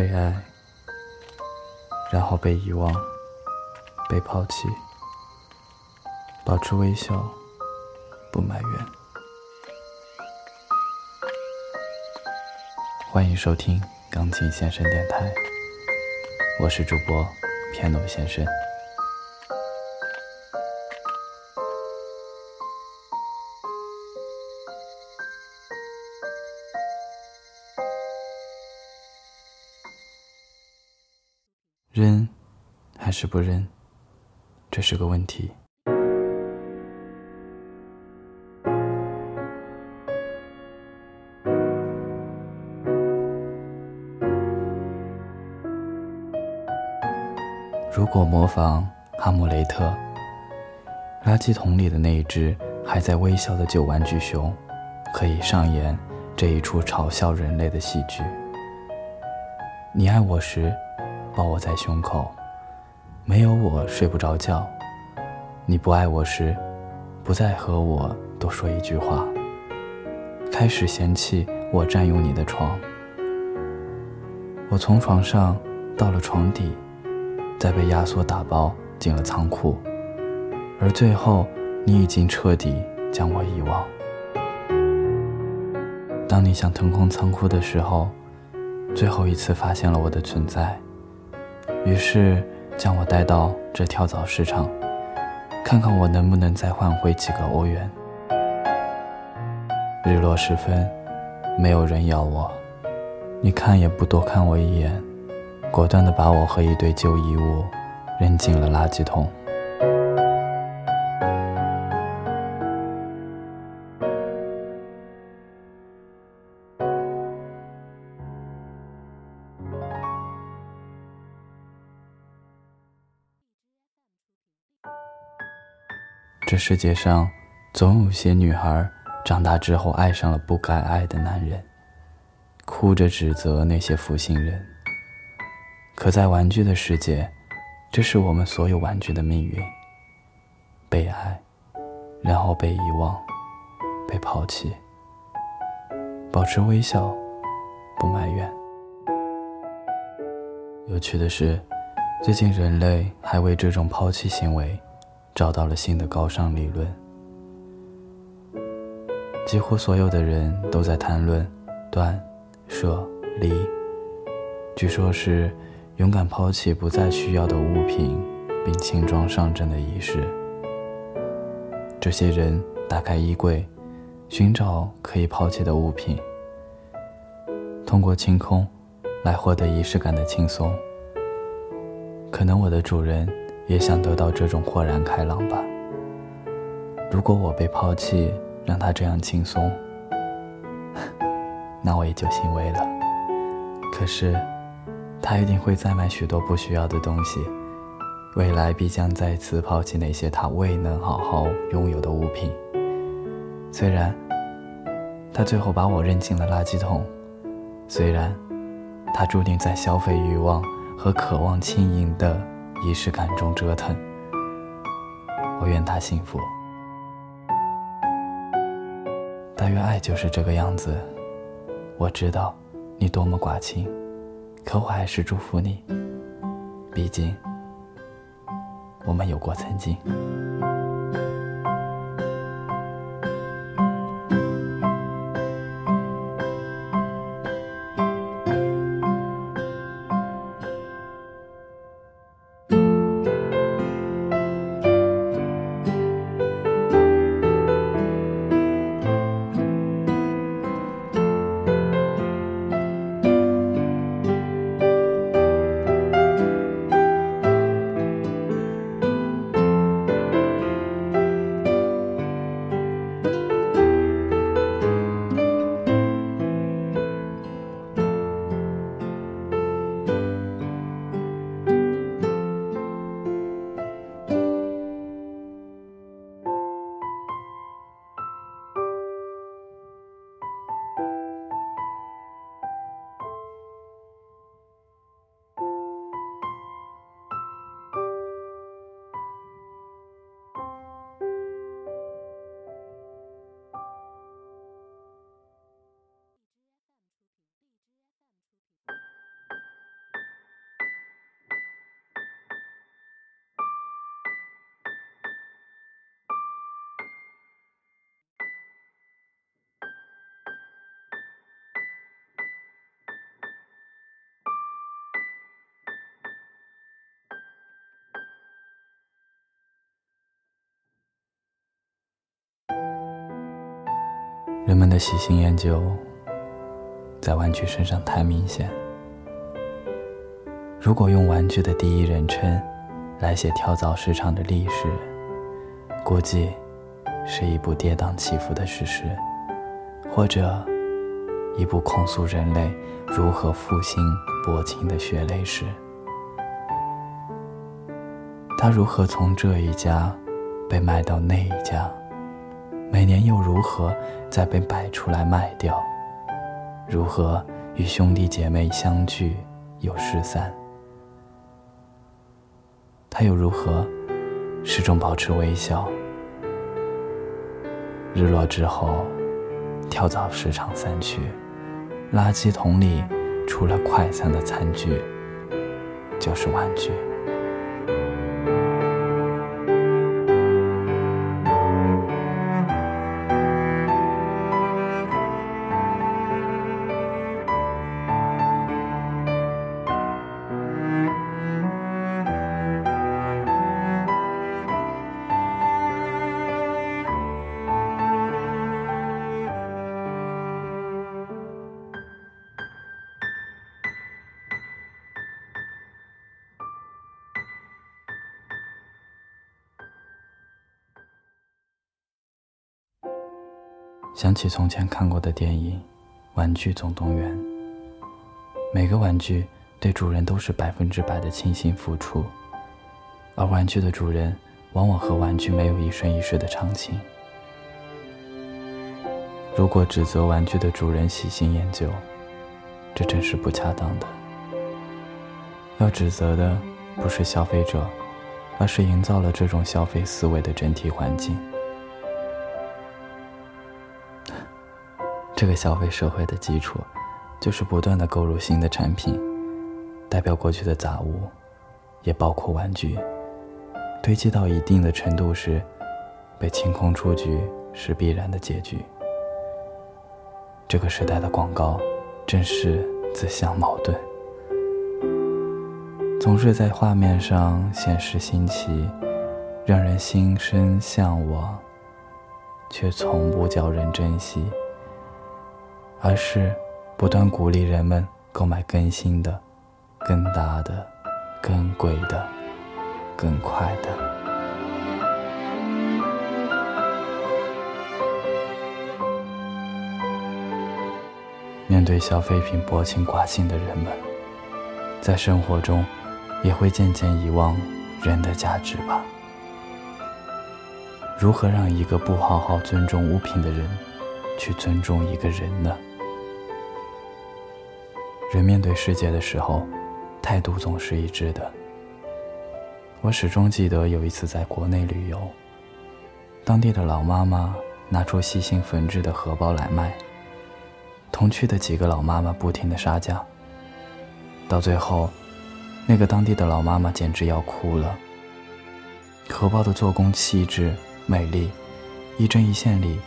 被爱，然后被遗忘，被抛弃，保持微笑，不埋怨。欢迎收听钢琴先生电台，我是主播片奴先生。还是不扔，这是个问题。如果模仿哈姆雷特，垃圾桶里的那一只还在微笑的旧玩具熊，可以上演这一出嘲笑人类的戏剧。你爱我时。抱我在胸口，没有我睡不着觉。你不爱我时，不再和我多说一句话。开始嫌弃我占用你的床。我从床上到了床底，再被压缩打包进了仓库，而最后你已经彻底将我遗忘。当你想腾空仓库的时候，最后一次发现了我的存在。于是将我带到这跳蚤市场，看看我能不能再换回几个欧元。日落时分，没有人咬我，你看也不多看我一眼，果断地把我和一堆旧衣物扔进了垃圾桶。世界上，总有些女孩长大之后爱上了不该爱的男人，哭着指责那些负心人。可在玩具的世界，这是我们所有玩具的命运：被爱，然后被遗忘，被抛弃。保持微笑，不埋怨。有趣的是，最近人类还为这种抛弃行为。找到了新的高尚理论，几乎所有的人都在谈论断、舍、离，据说是勇敢抛弃不再需要的物品，并轻装上阵的仪式。这些人打开衣柜，寻找可以抛弃的物品，通过清空来获得仪式感的轻松。可能我的主人。也想得到这种豁然开朗吧。如果我被抛弃，让他这样轻松，那我也就欣慰了。可是，他一定会再买许多不需要的东西，未来必将再次抛弃那些他未能好好拥有的物品。虽然，他最后把我扔进了垃圾桶；虽然，他注定在消费欲望和渴望轻盈的。仪式感中折腾，我愿他幸福。但愿爱就是这个样子。我知道你多么寡情，可我还是祝福你。毕竟，我们有过曾经。人们的喜新厌旧，在玩具身上太明显。如果用玩具的第一人称来写跳蚤市场的历史，估计是一部跌宕起伏的史诗，或者一部控诉人类如何复兴薄情的血泪史。他如何从这一家被卖到那一家？每年又如何再被摆出来卖掉？如何与兄弟姐妹相聚又失散？他又如何始终保持微笑？日落之后，跳蚤市场散去，垃圾桶里除了快餐的餐具，就是玩具。想起从前看过的电影《玩具总动员》，每个玩具对主人都是百分之百的倾心付出，而玩具的主人往往和玩具没有一生一世的长情。如果指责玩具的主人喜新厌旧，这真是不恰当的。要指责的不是消费者，而是营造了这种消费思维的整体环境。这个消费社会的基础，就是不断的购入新的产品，代表过去的杂物，也包括玩具，堆积到一定的程度时，被清空出局是必然的结局。这个时代的广告，正是自相矛盾，总是在画面上显示新奇，让人心生向往，却从不叫人珍惜。而是不断鼓励人们购买更新的、更大的、更贵的、更快的。面对消费品薄情寡性的人们，在生活中也会渐渐遗忘人的价值吧？如何让一个不好好尊重物品的人去尊重一个人呢？人面对世界的时候，态度总是一致的。我始终记得有一次在国内旅游，当地的老妈妈拿出细心缝制的荷包来卖，同去的几个老妈妈不停的杀价，到最后，那个当地的老妈妈简直要哭了。荷包的做工细致美丽，一针一线里，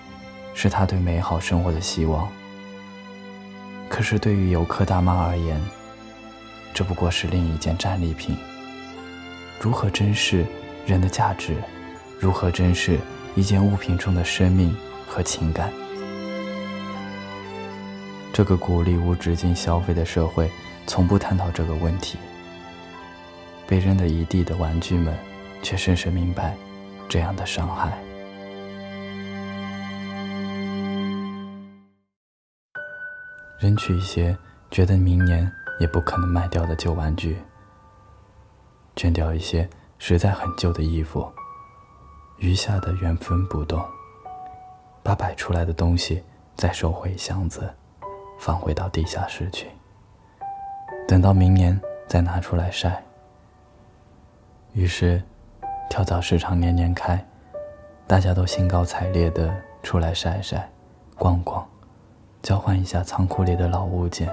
是她对美好生活的希望。可是对于游客大妈而言，这不过是另一件战利品。如何珍视人的价值？如何珍视一件物品中的生命和情感？这个鼓励无止境消费的社会，从不探讨这个问题。被扔得一地的玩具们，却深深明白这样的伤害。扔去一些觉得明年也不可能卖掉的旧玩具，捐掉一些实在很旧的衣服，余下的原封不动，把摆出来的东西再收回箱子，放回到地下室去，等到明年再拿出来晒。于是，跳蚤市场年年开，大家都兴高采烈地出来晒晒、逛逛。交换一下仓库里的老物件，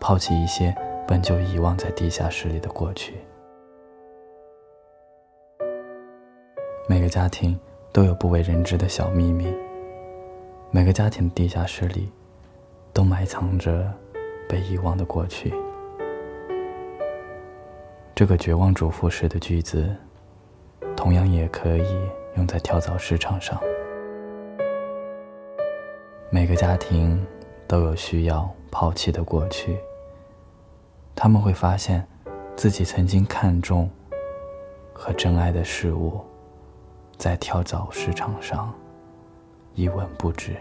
抛弃一些本就遗忘在地下室里的过去。每个家庭都有不为人知的小秘密，每个家庭的地下室里都埋藏着被遗忘的过去。这个绝望主妇式的句子，同样也可以用在跳蚤市场上。每个家庭都有需要抛弃的过去。他们会发现，自己曾经看重和珍爱的事物，在跳蚤市场上一文不值。